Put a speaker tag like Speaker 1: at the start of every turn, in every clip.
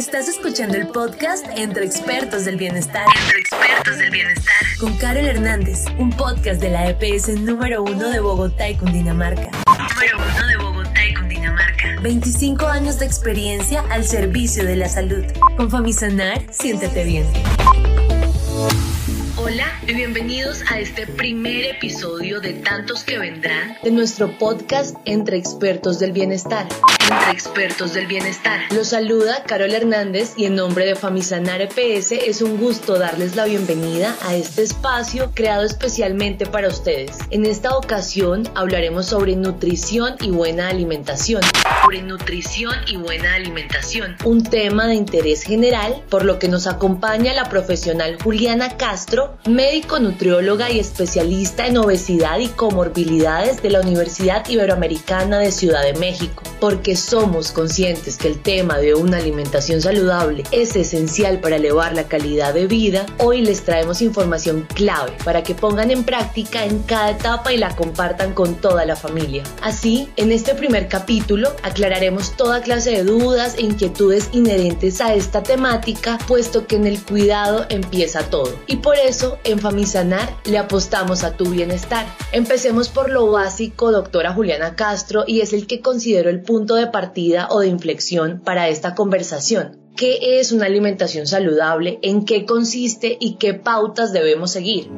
Speaker 1: Estás escuchando el podcast Entre Expertos del Bienestar. Entre Expertos del Bienestar. Con Carol Hernández, un podcast de la EPS número uno de Bogotá y Cundinamarca. Número uno de Bogotá y Cundinamarca. 25 años de experiencia al servicio de la salud. Con Famisanar, siéntete bien. Hola y bienvenidos a este primer episodio de tantos que vendrán de nuestro podcast Entre Expertos del Bienestar. Entre Expertos del Bienestar. Los saluda Carol Hernández y en nombre de Famisanar EPS es un gusto darles la bienvenida a este espacio creado especialmente para ustedes. En esta ocasión hablaremos sobre nutrición y buena alimentación. Sobre nutrición y buena alimentación. Un tema de interés general por lo que nos acompaña la profesional Juliana Castro, médico nutrióloga y especialista en obesidad y comorbilidades de la Universidad Iberoamericana de Ciudad de México. Porque somos conscientes que el tema de una alimentación saludable es esencial para elevar la calidad de vida, hoy les traemos información clave para que pongan en práctica en cada etapa y la compartan con toda la familia. Así, en este primer capítulo aclararemos toda clase de dudas e inquietudes inherentes a esta temática, puesto que en el cuidado empieza todo. Y por eso, en Famisanar le apostamos a tu bienestar. Empecemos por lo básico, doctora Juliana Castro, y es el que considero el punto de partida o de inflexión para esta conversación. ¿Qué es una alimentación saludable? ¿En qué consiste y qué pautas debemos seguir?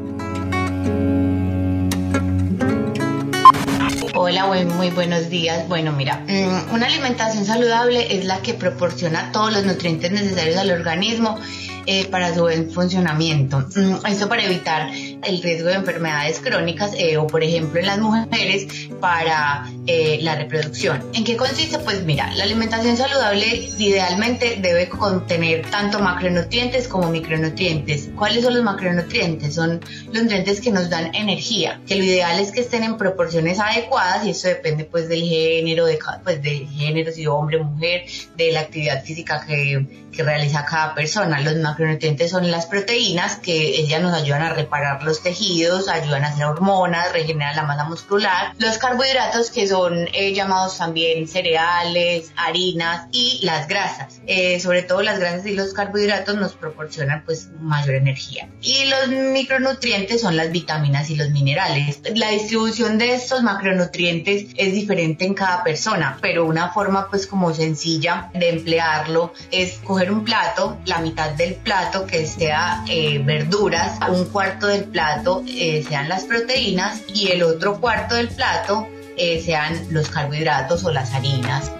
Speaker 2: Hola, muy buenos días. Bueno, mira, mm, una alimentación saludable es la que proporciona todos los nutrientes necesarios al organismo eh, para su buen funcionamiento. Mm, esto para evitar el riesgo de enfermedades crónicas eh, o, por ejemplo, en las mujeres para eh, la reproducción. ¿En qué consiste? Pues mira, la alimentación saludable idealmente debe contener tanto macronutrientes como micronutrientes. ¿Cuáles son los macronutrientes? Son los nutrientes que nos dan energía, que lo ideal es que estén en proporciones adecuadas y eso depende pues del género, de, pues del género, si hombre mujer, de la actividad física que, que realiza cada persona. Los macronutrientes son las proteínas que ellas nos ayudan a reparar los tejidos, ayudan a hacer hormonas, regeneran la masa muscular. Los carbohidratos que son eh, llamados también cereales, harinas y las grasas. Eh, sobre todo las grasas y los carbohidratos nos proporcionan pues mayor energía. Y los micronutrientes son las vitaminas y los minerales. La distribución de estos macronutrientes es diferente en cada persona, pero una forma pues como sencilla de emplearlo es coger un plato, la mitad del plato que sea eh, verduras, un cuarto del plato eh, sean las proteínas y el otro cuarto del plato eh, sean los carbohidratos o las harinas.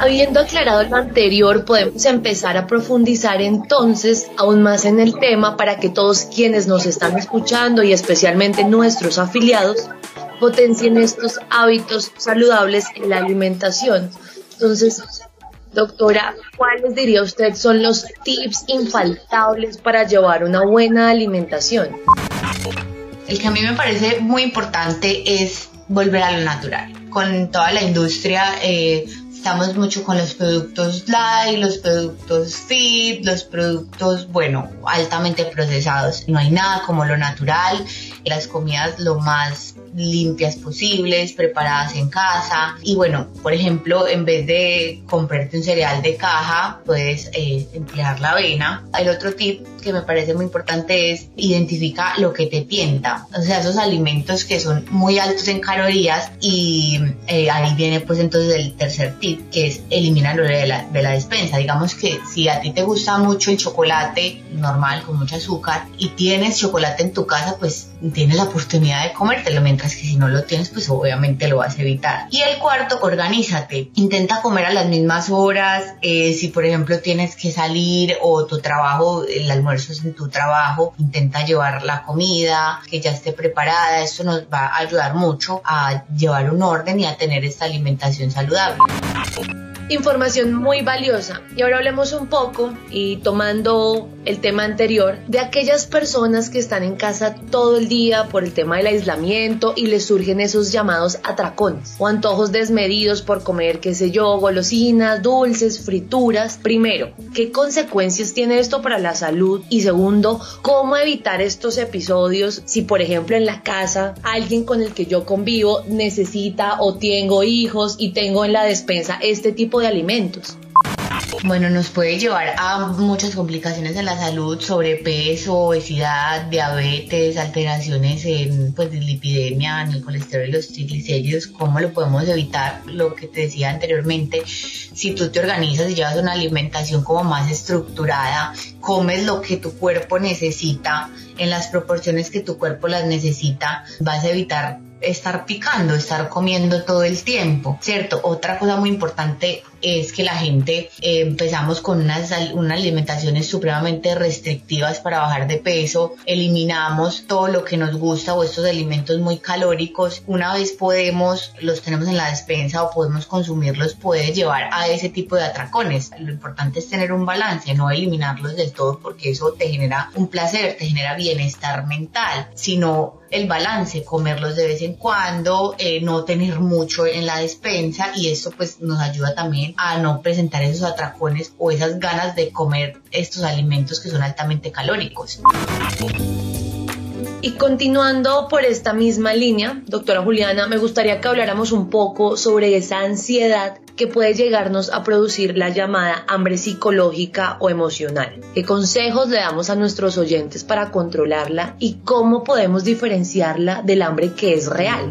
Speaker 1: Habiendo aclarado lo anterior, podemos empezar a profundizar entonces aún más en el tema para que todos quienes nos están escuchando y especialmente nuestros afiliados potencien estos hábitos saludables en la alimentación. Entonces, doctora, ¿cuáles diría usted son los tips infaltables para llevar una buena alimentación?
Speaker 2: El que a mí me parece muy importante es volver a lo natural. Con toda la industria eh, estamos mucho con los productos light, los productos fit, los productos, bueno, altamente procesados. No hay nada como lo natural, las comidas lo más limpias posibles, preparadas en casa. Y bueno, por ejemplo, en vez de comprarte un cereal de caja, puedes eh, emplear la avena. El otro tip que me parece muy importante es identifica lo que te tienta. O sea, esos alimentos que son muy altos en calorías y eh, ahí viene pues entonces el tercer tip que es eliminarlo de la, de la despensa. Digamos que si a ti te gusta mucho el chocolate normal con mucho azúcar y tienes chocolate en tu casa, pues tienes la oportunidad de comértelo, mientras que si no lo tienes, pues obviamente lo vas a evitar. Y el cuarto, organízate. Intenta comer a las mismas horas. Eh, si por ejemplo tienes que salir o tu trabajo, el almuerzo es en tu trabajo, intenta llevar la comida que ya esté preparada. Esto nos va a ayudar mucho a llevar un orden y a tener esta alimentación saludable.
Speaker 1: Información muy valiosa. Y ahora hablemos un poco y tomando el tema anterior de aquellas personas que están en casa todo el día por el tema del aislamiento y les surgen esos llamados atracones o antojos desmedidos por comer, qué sé yo, golosinas, dulces, frituras. Primero, ¿qué consecuencias tiene esto para la salud? Y segundo, ¿cómo evitar estos episodios si por ejemplo en la casa alguien con el que yo convivo necesita o tengo hijos y tengo en la despensa este tipo de alimentos?
Speaker 2: Bueno, nos puede llevar a muchas complicaciones en la salud, sobrepeso, obesidad, diabetes, alteraciones en pues lipidemia, en el colesterol y los triglicéridos. ¿Cómo lo podemos evitar? Lo que te decía anteriormente, si tú te organizas y llevas una alimentación como más estructurada, comes lo que tu cuerpo necesita en las proporciones que tu cuerpo las necesita, vas a evitar estar picando, estar comiendo todo el tiempo, ¿cierto? Otra cosa muy importante es que la gente eh, empezamos con unas, unas alimentaciones supremamente restrictivas para bajar de peso, eliminamos todo lo que nos gusta o estos alimentos muy calóricos, una vez podemos, los tenemos en la despensa o podemos consumirlos, puede llevar a ese tipo de atracones. Lo importante es tener un balance, no eliminarlos del todo porque eso te genera un placer, te genera bienestar mental, sino el balance, comerlos de vez en cuando, eh, no tener mucho en la despensa y esto pues nos ayuda también a no presentar esos atracones o esas ganas de comer estos alimentos que son altamente calóricos.
Speaker 1: Y continuando por esta misma línea, doctora Juliana, me gustaría que habláramos un poco sobre esa ansiedad que puede llegarnos a producir la llamada hambre psicológica o emocional. ¿Qué consejos le damos a nuestros oyentes para controlarla y cómo podemos diferenciarla del hambre que es real?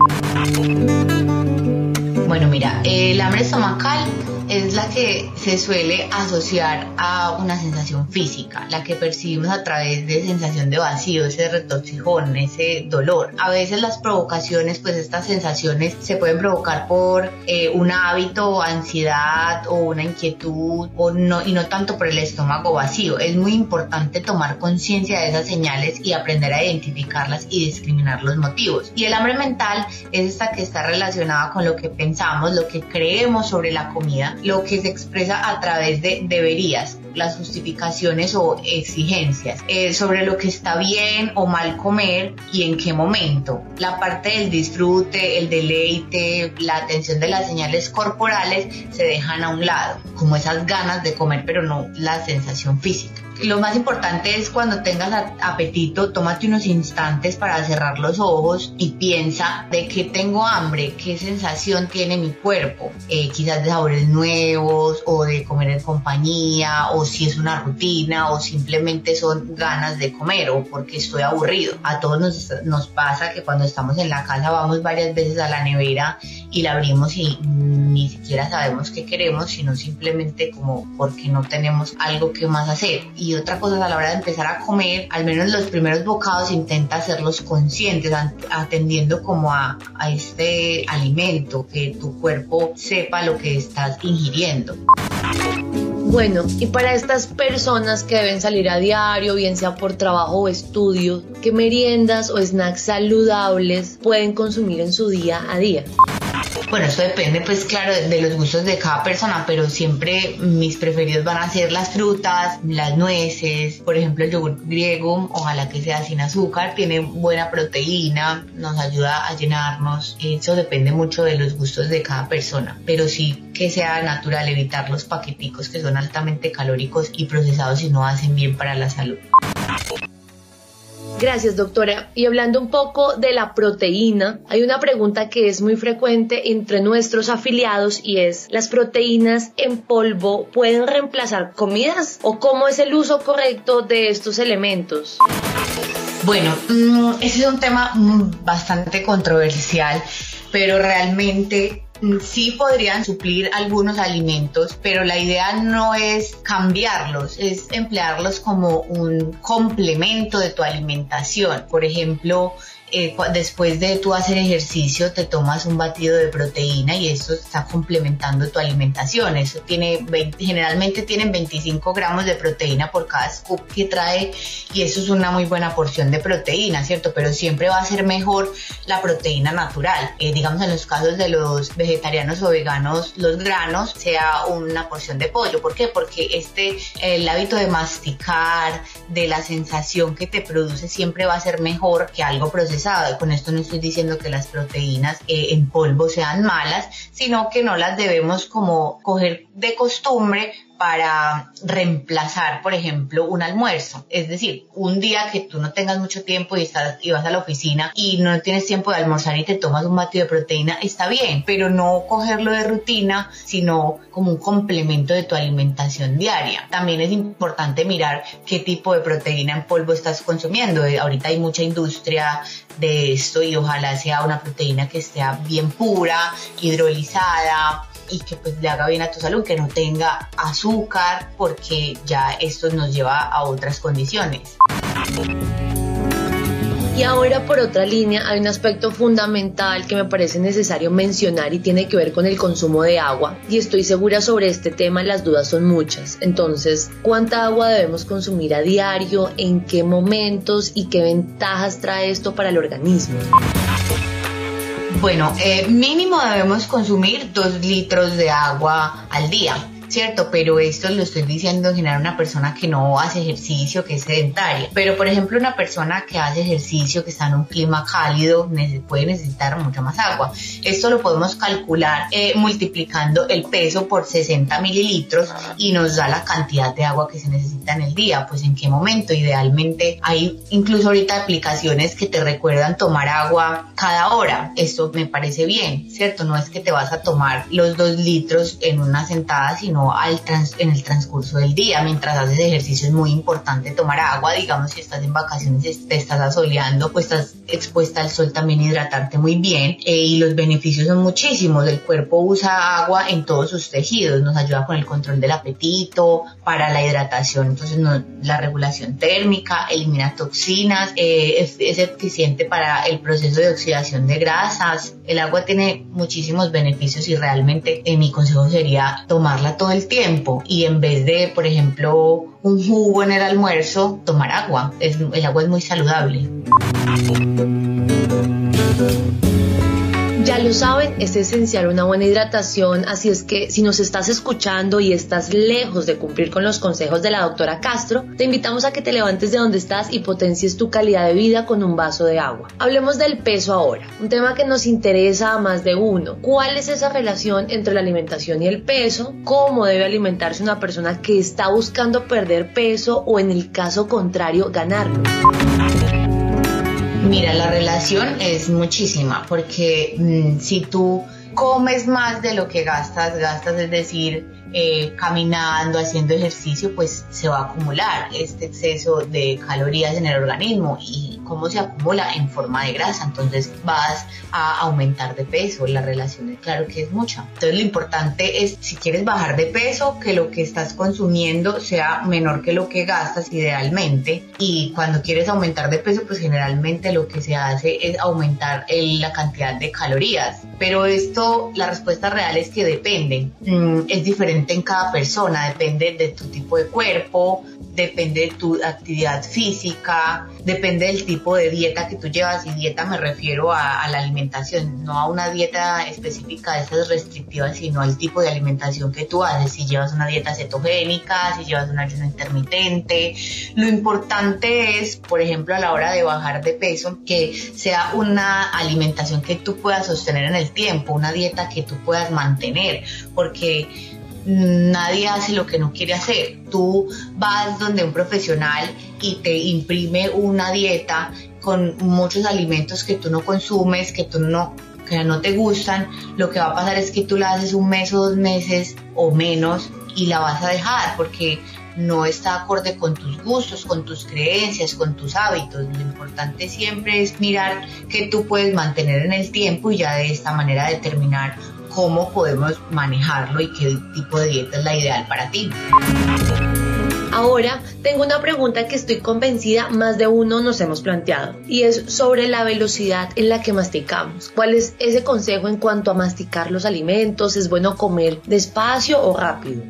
Speaker 2: Bueno, mira, el hambre estomacal es la que se suele asociar a una sensación física, la que percibimos a través de sensación de vacío, ese retorcijón, ese dolor. A veces las provocaciones, pues estas sensaciones se pueden provocar por eh, un hábito, ansiedad o una inquietud o no, y no tanto por el estómago vacío. Es muy importante tomar conciencia de esas señales y aprender a identificarlas y discriminar los motivos. Y el hambre mental es esta que está relacionada con lo que pensamos, lo que creemos sobre la comida lo que se expresa a través de deberías, las justificaciones o exigencias eh, sobre lo que está bien o mal comer y en qué momento. La parte del disfrute, el deleite, la atención de las señales corporales se dejan a un lado, como esas ganas de comer pero no la sensación física lo más importante es cuando tengas apetito, tómate unos instantes para cerrar los ojos y piensa de qué tengo hambre, qué sensación tiene mi cuerpo, eh, quizás de sabores nuevos o de comer en compañía o si es una rutina o simplemente son ganas de comer o porque estoy aburrido. A todos nos, nos pasa que cuando estamos en la casa vamos varias veces a la nevera y la abrimos y ni siquiera sabemos qué queremos, sino simplemente como porque no tenemos algo que más hacer. Y otra cosa a la hora de empezar a comer, al menos los primeros bocados intenta hacerlos conscientes, atendiendo como a, a este alimento, que tu cuerpo sepa lo que estás ingiriendo.
Speaker 1: Bueno, y para estas personas que deben salir a diario, bien sea por trabajo o estudio, ¿qué meriendas o snacks saludables pueden consumir en su día a día?
Speaker 2: Bueno, eso depende pues claro de, los gustos de cada persona, pero siempre mis preferidos van a ser las frutas, las nueces, por ejemplo el yogur griego, ojalá que sea sin azúcar, tiene buena proteína, nos ayuda a llenarnos, eso depende mucho de los gustos de cada persona, pero sí que sea natural evitar los paqueticos que son altamente calóricos y procesados y no hacen bien para la salud.
Speaker 1: Gracias, doctora. Y hablando un poco de la proteína, hay una pregunta que es muy frecuente entre nuestros afiliados y es, ¿las proteínas en polvo pueden reemplazar comidas? ¿O cómo es el uso correcto de estos elementos?
Speaker 2: Bueno, mm, ese es un tema mm, bastante controversial, pero realmente sí podrían suplir algunos alimentos, pero la idea no es cambiarlos, es emplearlos como un complemento de tu alimentación. Por ejemplo, eh, después de tú hacer ejercicio te tomas un batido de proteína y eso está complementando tu alimentación. Eso tiene generalmente tienen 25 gramos de proteína por cada scoop que trae y eso es una muy buena porción de proteína, ¿cierto? Pero siempre va a ser mejor la proteína natural. Eh, digamos en los casos de los vegetarianos o veganos, los granos sea una porción de pollo. ¿Por qué? Porque este, el hábito de masticar, de la sensación que te produce siempre va a ser mejor que algo procesado. Con esto no estoy diciendo que las proteínas eh, en polvo sean malas, sino que no las debemos como coger de costumbre para reemplazar, por ejemplo, un almuerzo. Es decir, un día que tú no tengas mucho tiempo y, estás, y vas a la oficina y no tienes tiempo de almorzar y te tomas un batido de proteína, está bien, pero no cogerlo de rutina, sino como un complemento de tu alimentación diaria. También es importante mirar qué tipo de proteína en polvo estás consumiendo. Eh, ahorita hay mucha industria de esto y ojalá sea una proteína que esté bien pura, hidrolizada, y que pues le haga bien a tu salud, que no tenga azúcar, porque ya esto nos lleva a otras condiciones.
Speaker 1: Y ahora por otra línea hay un aspecto fundamental que me parece necesario mencionar y tiene que ver con el consumo de agua. Y estoy segura sobre este tema, las dudas son muchas. Entonces, ¿cuánta agua debemos consumir a diario? ¿En qué momentos? ¿Y qué ventajas trae esto para el organismo?
Speaker 2: Bueno, eh, mínimo debemos consumir dos litros de agua al día. ¿Cierto? Pero esto lo estoy diciendo en general una persona que no hace ejercicio, que es sedentaria. Pero por ejemplo una persona que hace ejercicio, que está en un clima cálido, puede necesitar mucha más agua. Esto lo podemos calcular eh, multiplicando el peso por 60 mililitros y nos da la cantidad de agua que se necesita en el día. Pues en qué momento. Idealmente hay incluso ahorita aplicaciones que te recuerdan tomar agua cada hora. Esto me parece bien, ¿cierto? No es que te vas a tomar los dos litros en una sentada, sino al en el transcurso del día. Mientras haces ejercicio es muy importante tomar agua, digamos si estás en vacaciones, te estás asoleando, pues estás expuesta al sol también hidratarte muy bien eh, y los beneficios son muchísimos. El cuerpo usa agua en todos sus tejidos, nos ayuda con el control del apetito, para la hidratación, entonces la regulación térmica, elimina toxinas, eh, es, es eficiente para el proceso de oxidación de grasas. El agua tiene muchísimos beneficios y realmente eh, mi consejo sería tomarla todo el tiempo y en vez de, por ejemplo, un jugo en el almuerzo, tomar agua. el agua es muy saludable.
Speaker 1: Ya lo saben, es esencial una buena hidratación, así es que si nos estás escuchando y estás lejos de cumplir con los consejos de la doctora Castro, te invitamos a que te levantes de donde estás y potencies tu calidad de vida con un vaso de agua. Hablemos del peso ahora, un tema que nos interesa a más de uno. ¿Cuál es esa relación entre la alimentación y el peso? ¿Cómo debe alimentarse una persona que está buscando perder peso o en el caso contrario ganarlo?
Speaker 2: Mira, la relación es muchísima porque mm, si tú comes más de lo que gastas, gastas, es decir, eh, caminando, haciendo ejercicio, pues se va a acumular este exceso de calorías en el organismo y cómo se acumula en forma de grasa. Entonces vas a aumentar de peso. La relación es claro que es mucha. Entonces lo importante es, si quieres bajar de peso, que lo que estás consumiendo sea menor que lo que gastas idealmente. Y cuando quieres aumentar de peso, pues generalmente lo que se hace es aumentar la cantidad de calorías. Pero esto, la respuesta real es que depende. Mm, es diferente en cada persona, depende de tu tipo de cuerpo, depende de tu actividad física, depende del tipo de dieta que tú llevas y dieta me refiero a, la alimentación, no a una dieta específica de esas restrictivas, sino al tipo de alimentación que tú haces, si llevas una dieta cetogénica, si llevas un ayuno intermitente. Lo importante es, por ejemplo, a la hora de bajar de peso, que sea una alimentación que tú puedas sostener en el tiempo, una dieta que tú puedas mantener, porque nadie hace lo que no quiere hacer. Tú vas donde un profesional y te imprime una dieta con muchos alimentos que tú no consumes, que tú no que no te gustan, lo que va a pasar es que tú la haces un mes o dos meses o menos y la vas a dejar porque no está acorde con tus gustos, con tus creencias, con tus hábitos. Lo importante siempre es mirar qué tú puedes mantener en el tiempo y ya de esta manera determinar cómo podemos manejarlo y qué tipo de dieta es la ideal para ti.
Speaker 1: Ahora tengo una pregunta que estoy convencida más de uno nos hemos planteado y es sobre la velocidad en la que masticamos. ¿Cuál es ese consejo en cuanto a masticar los alimentos? ¿Es bueno comer despacio o rápido?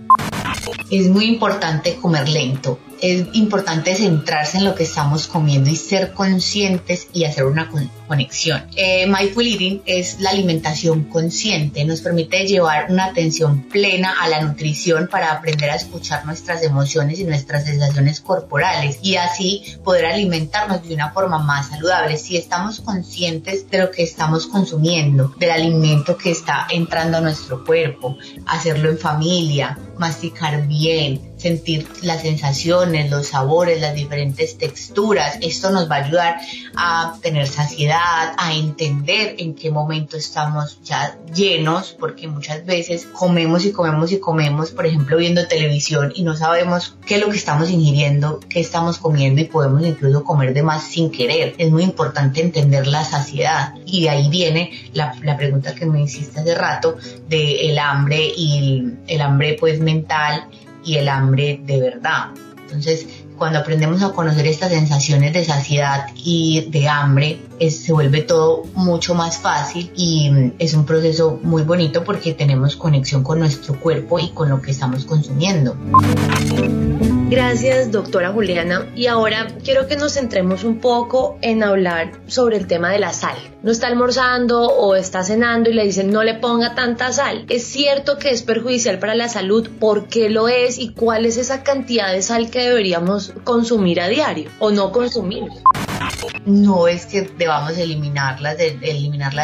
Speaker 2: Es muy importante comer lento es importante centrarse en lo que estamos comiendo y ser conscientes y hacer una conexión. Eh, mindful eating es la alimentación consciente, nos permite llevar una atención plena a la nutrición para aprender a escuchar nuestras emociones y nuestras sensaciones corporales y así poder alimentarnos de una forma más saludable. Si estamos conscientes de lo que estamos consumiendo, del alimento que está entrando a nuestro cuerpo, hacerlo en familia, masticar bien, sentir las sensaciones, los sabores, las diferentes texturas. Esto nos va a ayudar a tener saciedad, a entender en qué momento estamos ya llenos, porque muchas veces comemos y comemos y comemos, por ejemplo, viendo televisión y no sabemos qué es lo que estamos ingiriendo, qué estamos comiendo y podemos incluso comer de más sin querer. Es muy importante entender la saciedad y de ahí viene la, pregunta que me hiciste hace rato de el hambre y el hambre pues mental y el hambre de verdad. Entonces, cuando aprendemos a conocer estas sensaciones de saciedad y de hambre, se vuelve todo mucho más fácil y mm, es un proceso muy bonito porque tenemos conexión con nuestro cuerpo y con lo que estamos consumiendo.
Speaker 1: Gracias, doctora Juliana. Y ahora quiero que nos centremos un poco en hablar sobre el tema de la sal. No está almorzando o está cenando y le dicen no le ponga tanta sal. ¿Es cierto que es perjudicial para la salud? ¿Por qué lo es? ¿Y cuál es esa cantidad de sal que deberíamos consumir a diario o no consumir?
Speaker 2: No es que debamos eliminarla de,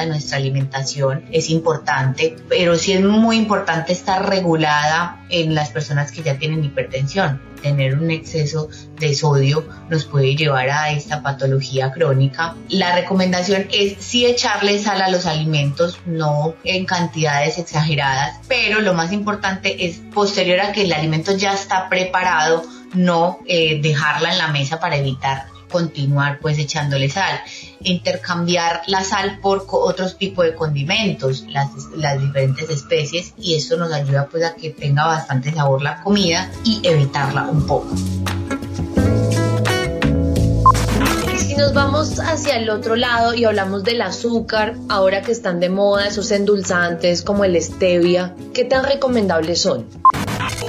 Speaker 2: nuestra alimentación, es importante, pero sí es muy importante estar regulada en las personas que ya tienen hipertensión. Tener un exceso de sodio nos puede llevar a esta patología crónica. La recomendación es sí echarle sal a los alimentos, no en cantidades exageradas, pero lo más importante es posterior a que el alimento ya está preparado, no eh, dejarla en la mesa para evitar continuar pues echándole sal, intercambiar la sal por otros tipos de condimentos, las, las diferentes especies y esto nos ayuda pues a que tenga bastante sabor la comida y evitarla un poco.
Speaker 1: Si nos vamos hacia el otro lado y hablamos del azúcar, ahora que están de moda esos endulzantes como el stevia, ¿qué tan recomendables son?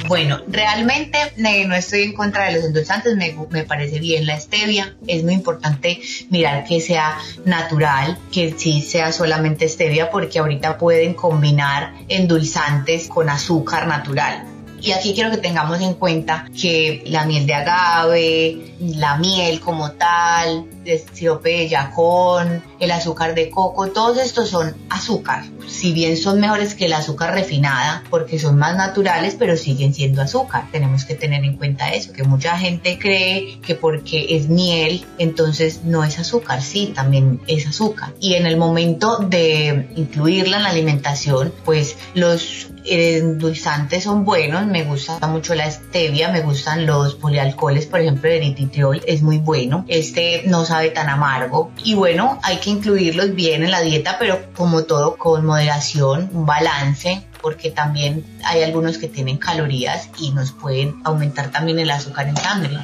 Speaker 2: Bueno, realmente no estoy en contra de los endulzantes, me, me, parece bien la stevia. Es muy importante mirar que sea natural, que sí sea solamente stevia, porque ahorita pueden combinar endulzantes con azúcar natural. Y aquí quiero que tengamos en cuenta que la miel de agave, la miel como tal, de yacón, el azúcar de coco, todos estos son azúcar. Si bien son mejores que el azúcar refinada, porque son más naturales, pero siguen siendo azúcar. Tenemos que tener en cuenta eso, que mucha gente cree que porque es miel, entonces no es azúcar. Sí, también es azúcar. Y en el momento de incluirla en la alimentación, pues los endulzantes son buenos, me gusta mucho la stevia, me gustan los polialcoholes, por ejemplo, el eritritol es muy bueno, este no sabe tan amargo y bueno, hay que incluirlos bien en la dieta, pero como todo con moderación, un balance, porque también hay algunos que tienen calorías y nos pueden aumentar también el azúcar en sangre.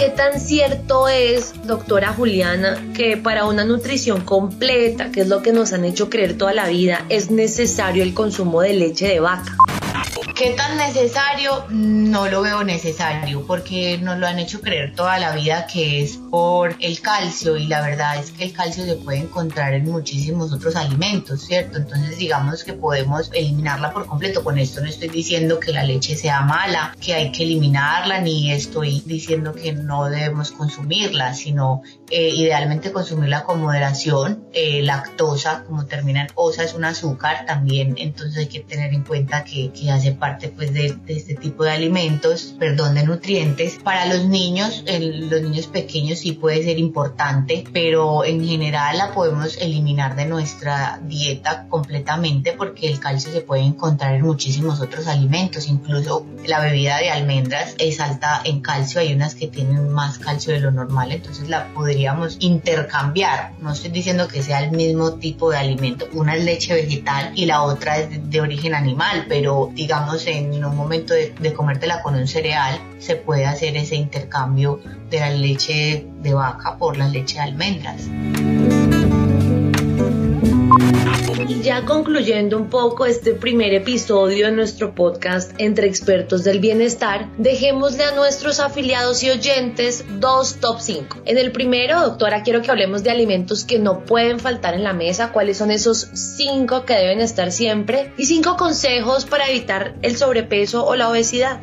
Speaker 1: ¿Qué tan cierto es, doctora Juliana, que para una nutrición completa, que es lo que nos han hecho creer toda la vida, es necesario el consumo de leche de vaca?
Speaker 2: ¿Qué tan necesario? No lo veo necesario porque nos lo han hecho creer toda la vida que es por el calcio y la verdad es que el calcio se puede encontrar en muchísimos otros alimentos, ¿cierto? Entonces digamos que podemos eliminarla por completo. Con esto no estoy diciendo que la leche sea mala, que hay que eliminarla, ni estoy diciendo que no debemos consumirla, sino eh, idealmente consumirla con moderación. Eh, lactosa, como termina en osa, es un azúcar también, entonces hay que tener en cuenta que, que hace parte parte pues de, este tipo de alimentos, perdón, de nutrientes. Para los niños, los niños pequeños sí puede ser importante, pero en general la podemos eliminar de nuestra dieta completamente porque el calcio se puede encontrar en muchísimos otros alimentos, incluso la bebida de almendras es alta en calcio, hay unas que tienen más calcio de lo normal, entonces la podríamos intercambiar. No estoy diciendo que sea el mismo tipo de alimento, una es leche vegetal y la otra es de origen animal, pero digamos en un momento de, de comértela con un cereal se puede hacer ese intercambio de la leche de vaca por la leche de almendras.
Speaker 1: Y ya concluyendo un poco este primer episodio de nuestro podcast Entre Expertos del Bienestar, dejémosle a nuestros afiliados y oyentes dos top 5. En el primero, doctora, quiero que hablemos de alimentos que no pueden faltar en la mesa, cuáles son esos 5 que deben estar siempre y 5 consejos para evitar el sobrepeso o la obesidad.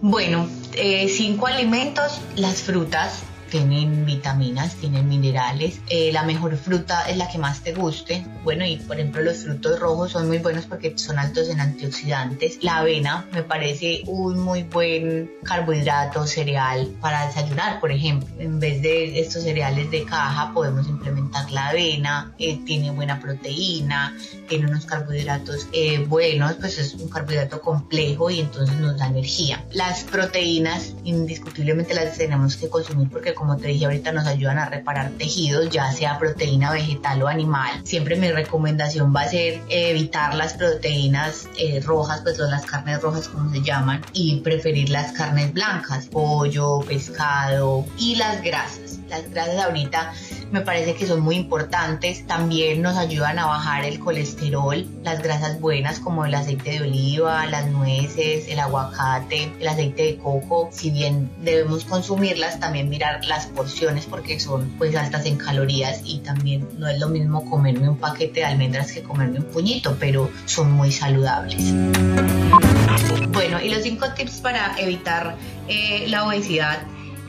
Speaker 2: Bueno, eh, cinco alimentos, las frutas, tienen vitaminas, tienen minerales. Eh, la mejor fruta es la que más te guste. Bueno, y por ejemplo los frutos rojos son muy buenos porque son altos en antioxidantes. La avena me parece un muy buen carbohidrato cereal para desayunar, por ejemplo. En vez de estos cereales de caja podemos implementar la avena. Eh, tiene buena proteína, tiene unos carbohidratos eh, buenos, pues es un carbohidrato complejo y entonces nos da energía. Las proteínas indiscutiblemente las tenemos que consumir porque como te dije ahorita, nos ayudan a reparar tejidos, ya sea proteína vegetal o animal. Siempre mi recomendación va a ser evitar las proteínas eh, rojas, pues son las carnes rojas como se llaman, y preferir las carnes blancas, pollo, pescado y las grasas. Las grasas ahorita me parece que son muy importantes. También nos ayudan a bajar el colesterol, las grasas buenas como el aceite de oliva, las nueces, el aguacate, el aceite de coco. Si bien debemos consumirlas, también mirar las porciones porque son pues altas en calorías y también no es lo mismo comerme un paquete de almendras que comerme un puñito, pero son muy saludables. Bueno, y los cinco tips para evitar eh, la obesidad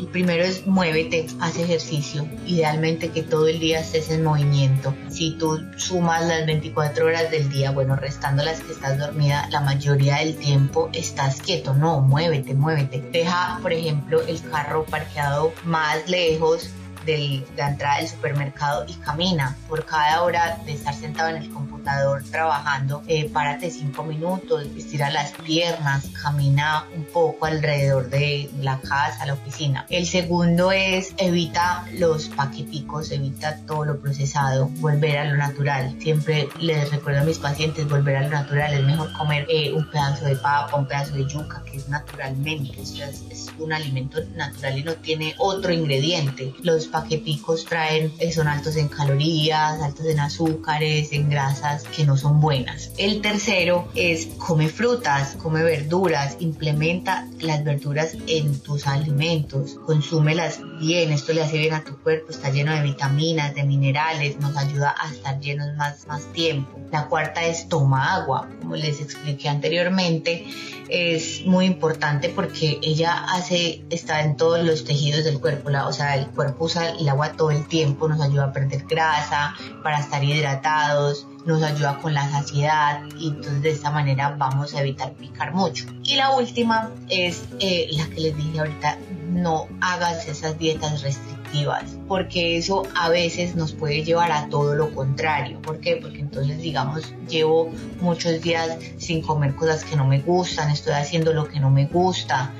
Speaker 2: primero es muévete, haz ejercicio, idealmente que todo el día estés en movimiento. Si tú sumas las 24 horas del día, bueno, restando las que estás dormida, la mayoría del tiempo estás quieto, no, muévete, muévete. Deja, por ejemplo, el carro parqueado más lejos de la entrada del supermercado y camina. Por cada hora de estar sentado en el computador trabajando, eh, párate cinco minutos, estira las piernas, camina un poco alrededor de la casa, la oficina. El segundo es evita los paqueticos, evita todo lo procesado, volver a lo natural. Siempre les recuerdo a mis pacientes volver a lo natural. Es mejor comer eh, un pedazo de papa, un pedazo de yuca, que es naturalmente, es, es un alimento natural y no tiene otro ingrediente. Los paqueticos traen, eh, son altos en calorías, altos en azúcares, en grasas que no son buenas. El tercero es come frutas, come verduras, implementa las verduras en tus alimentos, consúmelas bien, esto le hace bien a tu cuerpo, está lleno de vitaminas, de minerales, nos ayuda a estar llenos más, más tiempo. La cuarta es toma agua, como les expliqué anteriormente, es muy importante porque ella hace, está en todos los tejidos del cuerpo, la, o sea, el cuerpo usa el agua todo el tiempo, nos ayuda a perder grasa, para estar hidratados, nos ayuda con la saciedad y entonces de esta manera vamos a evitar picar mucho. Y la última es eh, la que les dije ahorita, no hagas esas dietas restrictivas, porque eso a veces nos puede llevar a todo lo contrario. ¿Por qué? Porque entonces, digamos, llevo muchos días sin comer cosas que no me gustan, estoy haciendo lo que no me gusta,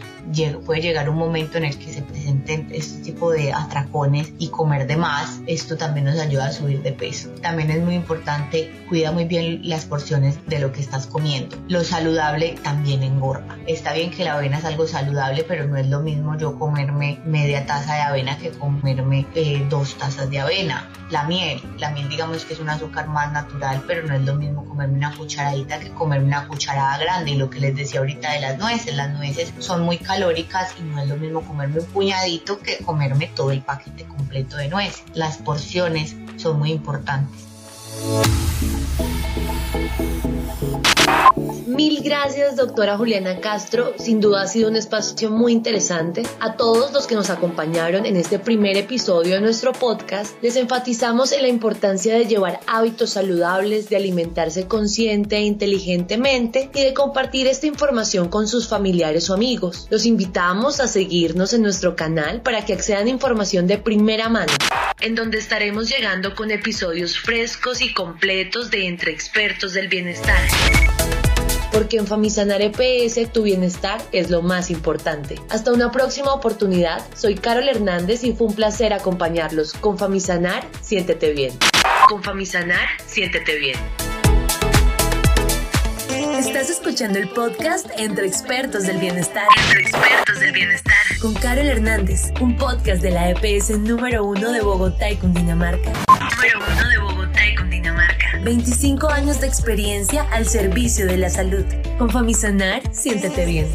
Speaker 2: puede llegar un momento en el que se presenten este tipo de atracones y comer de más, esto también nos ayuda a subir de peso. También es muy importante, cuida muy bien las porciones de lo que estás comiendo. Lo saludable también engorda. Está bien que la avena es algo saludable, pero no es lo mismo yo comerme media taza de avena que comerme eh, dos tazas de avena. La miel, la miel digamos que es un azúcar más natural, pero no es lo mismo comerme una cucharadita que comerme una cucharada grande. Y lo que les decía ahorita de las nueces, las nueces son muy calóricas y no es lo mismo comerme un puñadito que comerme todo el paquete completo de nueces. Las porciones son muy importantes.
Speaker 1: Mil gracias, doctora Juliana Castro. Sin duda ha sido un espacio muy interesante. A todos los que nos acompañaron en este primer episodio de nuestro podcast, les enfatizamos en la importancia de llevar hábitos saludables, de alimentarse consciente e inteligentemente y de compartir esta información con sus familiares o amigos. Los invitamos a seguirnos en nuestro canal para que accedan a información de primera mano, en donde estaremos llegando con episodios frescos y completos de Entre Expertos del Bienestar porque en Famisanar EPS tu bienestar es lo más importante. Hasta una próxima oportunidad, soy Carol Hernández y fue un placer acompañarlos. Con Famisanar, siéntete bien. Con Famisanar, siéntete bien. Estás escuchando el podcast Entre Expertos del Bienestar. Entre Expertos del Bienestar. Con Carol Hernández, un podcast de la EPS número uno de Bogotá y Cundinamarca. Número uno de Bogotá. 25 años de experiencia al servicio de la salud. Con Famisanar, siéntete bien.